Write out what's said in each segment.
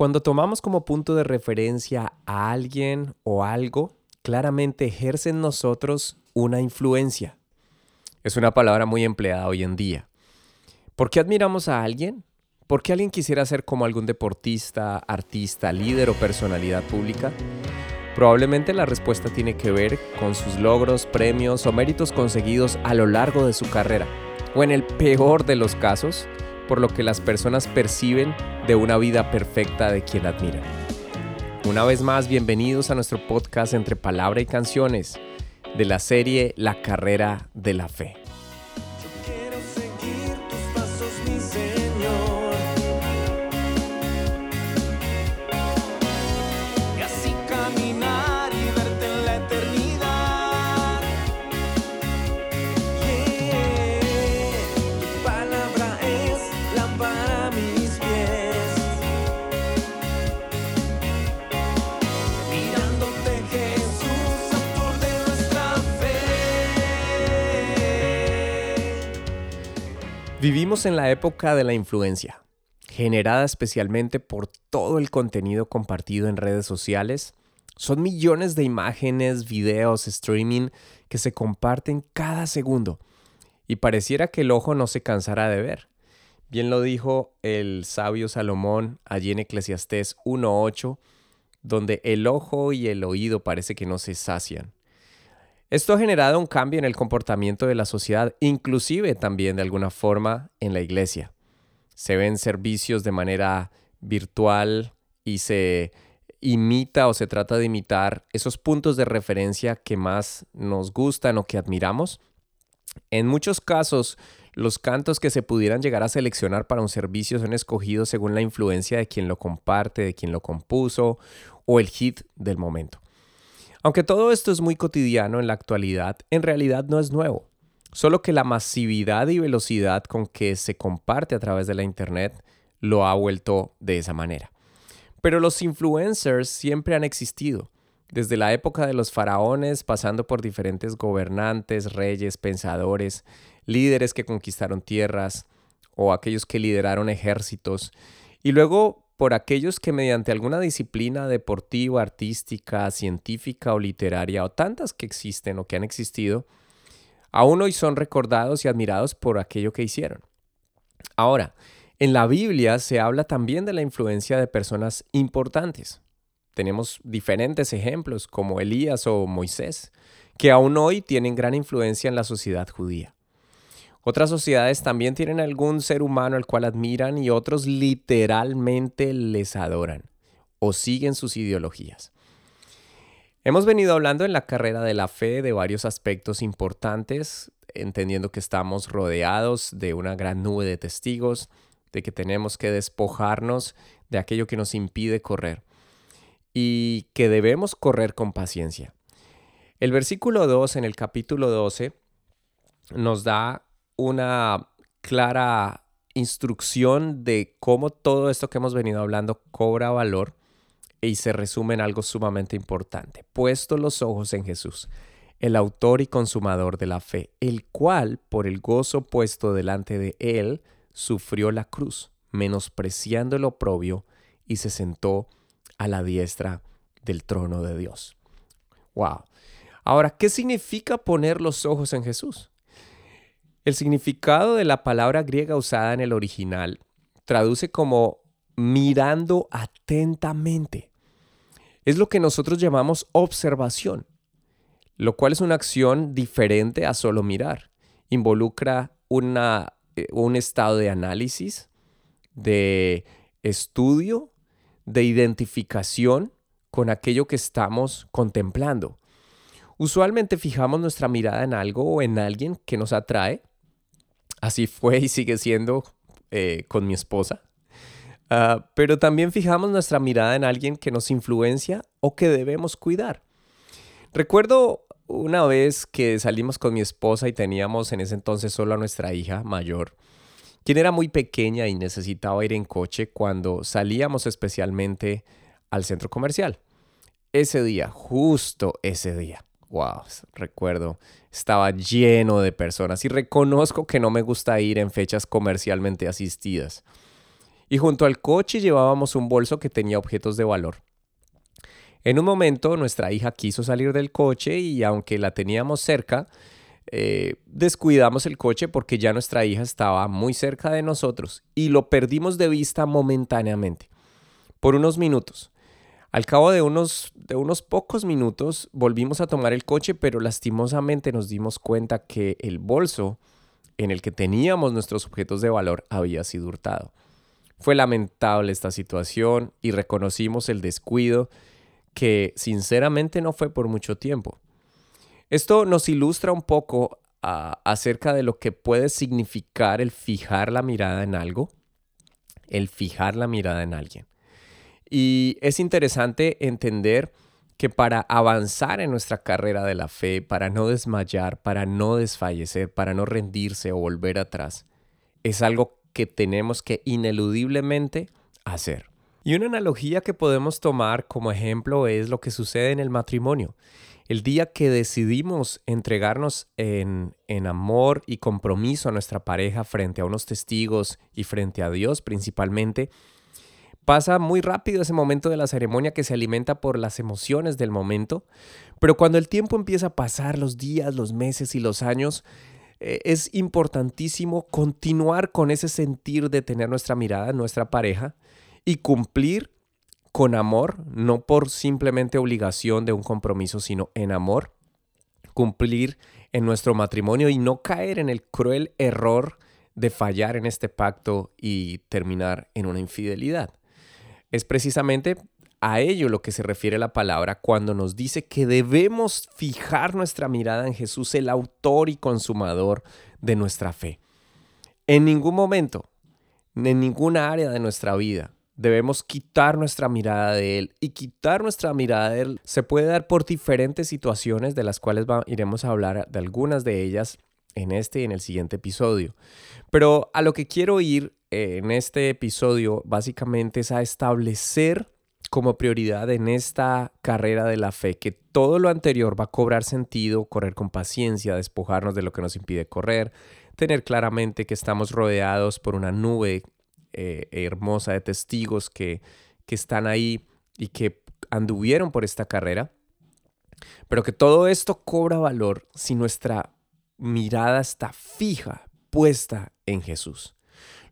Cuando tomamos como punto de referencia a alguien o algo, claramente ejerce en nosotros una influencia. Es una palabra muy empleada hoy en día. ¿Por qué admiramos a alguien? ¿Por qué alguien quisiera ser como algún deportista, artista, líder o personalidad pública? Probablemente la respuesta tiene que ver con sus logros, premios o méritos conseguidos a lo largo de su carrera, o en el peor de los casos, por lo que las personas perciben de una vida perfecta de quien admiran. Una vez más, bienvenidos a nuestro podcast entre palabra y canciones de la serie La carrera de la fe. Vivimos en la época de la influencia, generada especialmente por todo el contenido compartido en redes sociales. Son millones de imágenes, videos, streaming que se comparten cada segundo y pareciera que el ojo no se cansara de ver. Bien lo dijo el sabio Salomón allí en Eclesiastés 1.8, donde el ojo y el oído parece que no se sacian. Esto ha generado un cambio en el comportamiento de la sociedad, inclusive también de alguna forma en la iglesia. Se ven servicios de manera virtual y se imita o se trata de imitar esos puntos de referencia que más nos gustan o que admiramos. En muchos casos, los cantos que se pudieran llegar a seleccionar para un servicio son escogidos según la influencia de quien lo comparte, de quien lo compuso o el hit del momento. Aunque todo esto es muy cotidiano en la actualidad, en realidad no es nuevo, solo que la masividad y velocidad con que se comparte a través de la Internet lo ha vuelto de esa manera. Pero los influencers siempre han existido, desde la época de los faraones, pasando por diferentes gobernantes, reyes, pensadores, líderes que conquistaron tierras o aquellos que lideraron ejércitos, y luego por aquellos que mediante alguna disciplina deportiva, artística, científica o literaria, o tantas que existen o que han existido, aún hoy son recordados y admirados por aquello que hicieron. Ahora, en la Biblia se habla también de la influencia de personas importantes. Tenemos diferentes ejemplos como Elías o Moisés, que aún hoy tienen gran influencia en la sociedad judía. Otras sociedades también tienen algún ser humano al cual admiran y otros literalmente les adoran o siguen sus ideologías. Hemos venido hablando en la carrera de la fe de varios aspectos importantes, entendiendo que estamos rodeados de una gran nube de testigos, de que tenemos que despojarnos de aquello que nos impide correr y que debemos correr con paciencia. El versículo 2 en el capítulo 12 nos da una clara instrucción de cómo todo esto que hemos venido hablando cobra valor y se resume en algo sumamente importante. Puesto los ojos en Jesús, el autor y consumador de la fe, el cual, por el gozo puesto delante de él, sufrió la cruz, menospreciando el oprobio, y se sentó a la diestra del trono de Dios. Wow. Ahora, ¿qué significa poner los ojos en Jesús? El significado de la palabra griega usada en el original traduce como mirando atentamente. Es lo que nosotros llamamos observación, lo cual es una acción diferente a solo mirar. Involucra una, eh, un estado de análisis, de estudio, de identificación con aquello que estamos contemplando. Usualmente fijamos nuestra mirada en algo o en alguien que nos atrae Así fue y sigue siendo eh, con mi esposa. Ah, pero también fijamos nuestra mirada en alguien que nos influencia o que debemos cuidar. Recuerdo una vez que salimos con mi esposa y teníamos en ese entonces solo a nuestra hija mayor, quien era muy pequeña y necesitaba ir en coche cuando salíamos especialmente al centro comercial. Ese día, justo ese día, wow, recuerdo, estaba lleno de personas y reconozco que no me gusta ir en fechas comercialmente asistidas. y junto al coche llevábamos un bolso que tenía objetos de valor. En un momento nuestra hija quiso salir del coche y aunque la teníamos cerca, eh, descuidamos el coche porque ya nuestra hija estaba muy cerca de nosotros y lo perdimos de vista momentáneamente, por unos minutos. Al cabo de unos, de unos pocos minutos volvimos a tomar el coche, pero lastimosamente nos dimos cuenta que el bolso en el que teníamos nuestros objetos de valor había sido hurtado. Fue lamentable esta situación y reconocimos el descuido que sinceramente no fue por mucho tiempo. Esto nos ilustra un poco ah, acerca de lo que puede significar el fijar la mirada en algo, el fijar la mirada en alguien. Y es interesante entender que para avanzar en nuestra carrera de la fe, para no desmayar, para no desfallecer, para no rendirse o volver atrás, es algo que tenemos que ineludiblemente hacer. Y una analogía que podemos tomar como ejemplo es lo que sucede en el matrimonio. El día que decidimos entregarnos en, en, amor y compromiso a nuestra pareja frente a unos testigos y frente a Dios principalmente, pasa muy rápido ese momento de la ceremonia que se alimenta por las emociones del momento, pero cuando el tiempo empieza a pasar, los días, los meses y los años, eh, es importantísimo continuar con ese sentir de tener nuestra mirada en nuestra pareja y cumplir con amor, no por simplemente obligación de un compromiso, sino en amor, cumplir en nuestro matrimonio y no caer en el cruel error de fallar en este pacto y terminar en una infidelidad. Es precisamente a ello lo que se refiere la palabra cuando nos dice que debemos fijar nuestra mirada en Jesús, el autor y consumador de nuestra fe. En ningún momento, en ninguna área de nuestra vida, debemos quitar nuestra mirada de Él. Y quitar nuestra mirada de Él se puede dar por diferentes situaciones de las cuales iremos a hablar de algunas de ellas en este y en el siguiente episodio. Pero a lo que quiero ir en este episodio básicamente es a establecer como prioridad en esta carrera de la fe que todo lo anterior va a cobrar sentido, correr con paciencia, despojarnos de lo que nos impide correr, tener claramente que estamos rodeados por una nube eh, hermosa de testigos que, que están ahí y que anduvieron por esta carrera, pero que todo esto cobra valor si nuestra mirada está fija, puesta en Jesús.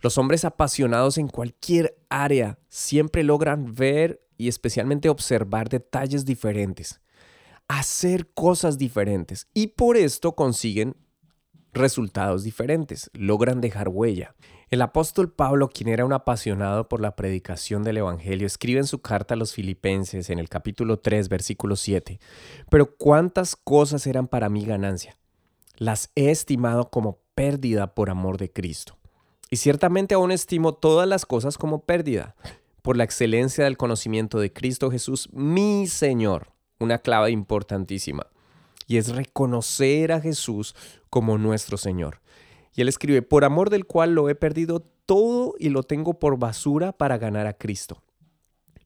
Los hombres apasionados en cualquier área siempre logran ver y especialmente observar detalles diferentes, hacer cosas diferentes y por esto consiguen resultados diferentes, logran dejar huella. El apóstol Pablo, quien era un apasionado por la predicación del Evangelio, escribe en su carta a los filipenses en el capítulo 3, versículo 7, pero cuántas cosas eran para mí ganancia. Las he estimado como pérdida por amor de Cristo. Y ciertamente aún estimo todas las cosas como pérdida, por la excelencia del conocimiento de Cristo Jesús, mi Señor. Una clave importantísima. Y es reconocer a Jesús como nuestro Señor y él escribe, por amor del cual lo he perdido todo y lo tengo por basura para ganar a Cristo.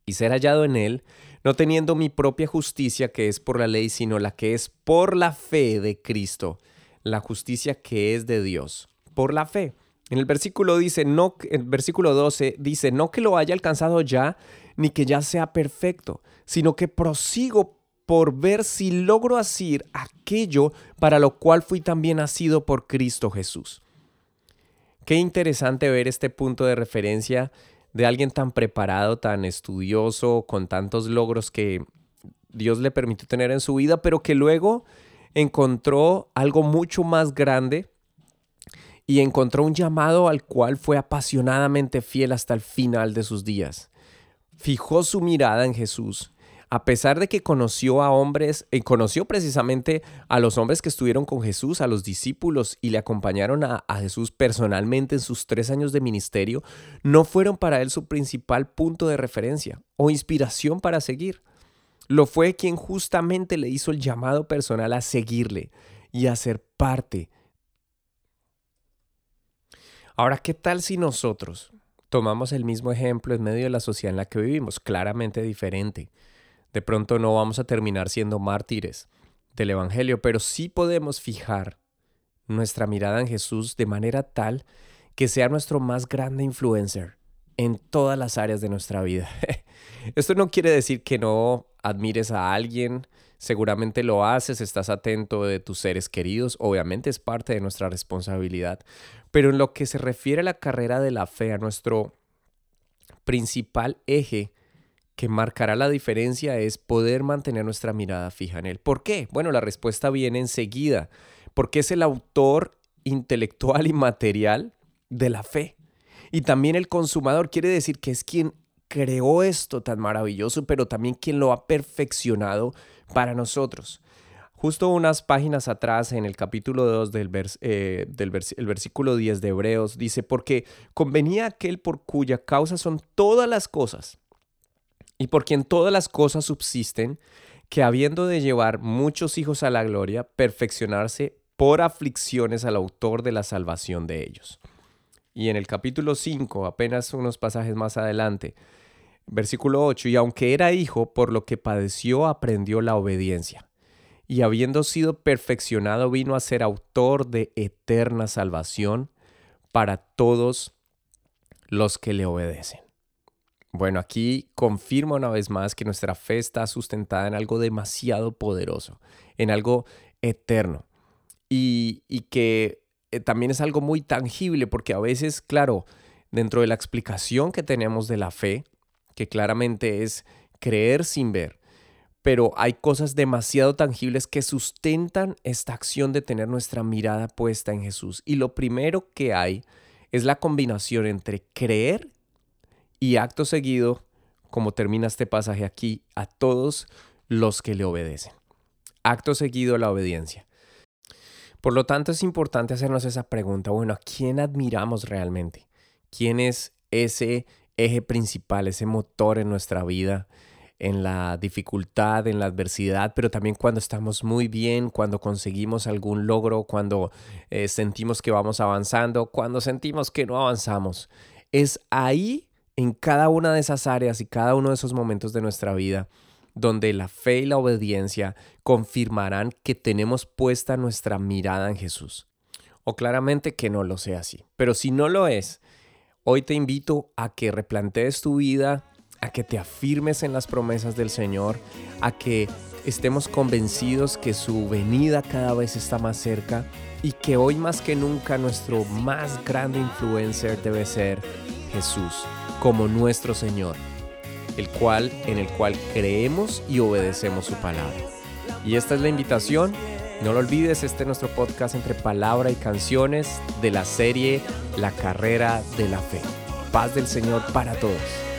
Y ser hallado en él, no teniendo mi propia justicia que es por la ley, sino la que es por la fe de Cristo, la justicia que es de Dios, por la fe. En el versículo dice, no, el versículo 12 dice, no que lo haya alcanzado ya, ni que ya sea perfecto, sino que prosigo por ver si logro hacer aquello para lo cual fui también nacido por Cristo Jesús. Qué interesante ver este punto de referencia de alguien tan preparado, tan estudioso, con tantos logros que Dios le permitió tener en su vida, pero que luego encontró algo mucho más grande y encontró un llamado al cual fue apasionadamente fiel hasta el final de sus días. Fijó su mirada en Jesús a pesar de que conoció a hombres, eh, conoció precisamente a los hombres que estuvieron con Jesús, a los discípulos y le acompañaron a, a, Jesús personalmente en sus tres años de ministerio, no fueron para él su principal punto de referencia o inspiración para seguir. Lo fue quien justamente le hizo el llamado personal a seguirle y a ser parte. Ahora, ¿qué tal si nosotros tomamos el mismo ejemplo en medio de la sociedad en la que vivimos? Claramente diferente de pronto no vamos a terminar siendo mártires del Evangelio, pero sí podemos fijar nuestra mirada en Jesús de manera tal que sea nuestro más grande influencer en todas las áreas de nuestra vida. Esto no quiere decir que no admires a alguien, seguramente lo haces, estás atento de tus seres queridos, obviamente es parte de nuestra responsabilidad, pero en lo que se refiere a la carrera de la fe, a nuestro principal eje que marcará la diferencia es poder mantener nuestra mirada fija en él. ¿Por qué? Bueno, la respuesta viene enseguida, porque es el autor intelectual y material de la fe. Y también el consumador quiere decir que es quien creó esto tan maravilloso, pero también quien lo ha perfeccionado para nosotros. Justo unas páginas atrás, en el capítulo 2 del, eh, del versículo 10 de Hebreos, dice, porque convenía aquel por cuya causa son todas las cosas, y por quien todas las cosas subsisten, que habiendo de llevar muchos hijos a la gloria, perfeccionarse por aflicciones al autor de la salvación de ellos. Y en el capítulo 5, apenas unos pasajes más adelante, versículo 8, y aunque era hijo, por lo que padeció, aprendió la obediencia. Y habiendo sido perfeccionado, vino a ser autor de eterna salvación para todos los que le obedecen. Bueno, aquí confirma una vez más que nuestra fe está sustentada en algo demasiado poderoso, en algo eterno. Y, y que eh, también es algo muy tangible porque a veces, claro, dentro de la explicación que tenemos de la fe, que claramente es creer sin ver, pero hay cosas demasiado tangibles que sustentan esta acción de tener nuestra mirada puesta en Jesús. Y lo primero que hay es la combinación entre creer y acto seguido, como termina este pasaje aquí, a todos los que le obedecen. Acto seguido la obediencia. Por lo tanto, es importante hacernos esa pregunta, bueno, ¿a quién admiramos realmente? ¿Quién es ese eje principal, ese motor en nuestra vida, en la dificultad, en la adversidad, pero también cuando estamos muy bien, cuando conseguimos algún logro, cuando eh, sentimos que vamos avanzando, cuando sentimos que no avanzamos? Es ahí, en cada una de esas áreas y cada uno de esos momentos de nuestra vida, donde la fe y la obediencia confirmarán que tenemos puesta nuestra mirada en Jesús. O claramente que no lo sea así. Pero si no lo es, hoy te invito a que replantees tu vida, a que te afirmes en las promesas del Señor, a que estemos convencidos que su venida cada vez está más cerca y que hoy más que nunca nuestro más grande influencer debe ser Jesús como nuestro Señor el cual en el cual creemos y obedecemos su palabra. Y esta es la invitación. No lo olvides, este es nuestro podcast entre palabra y canciones de la serie La carrera de la fe. Paz del Señor para todos.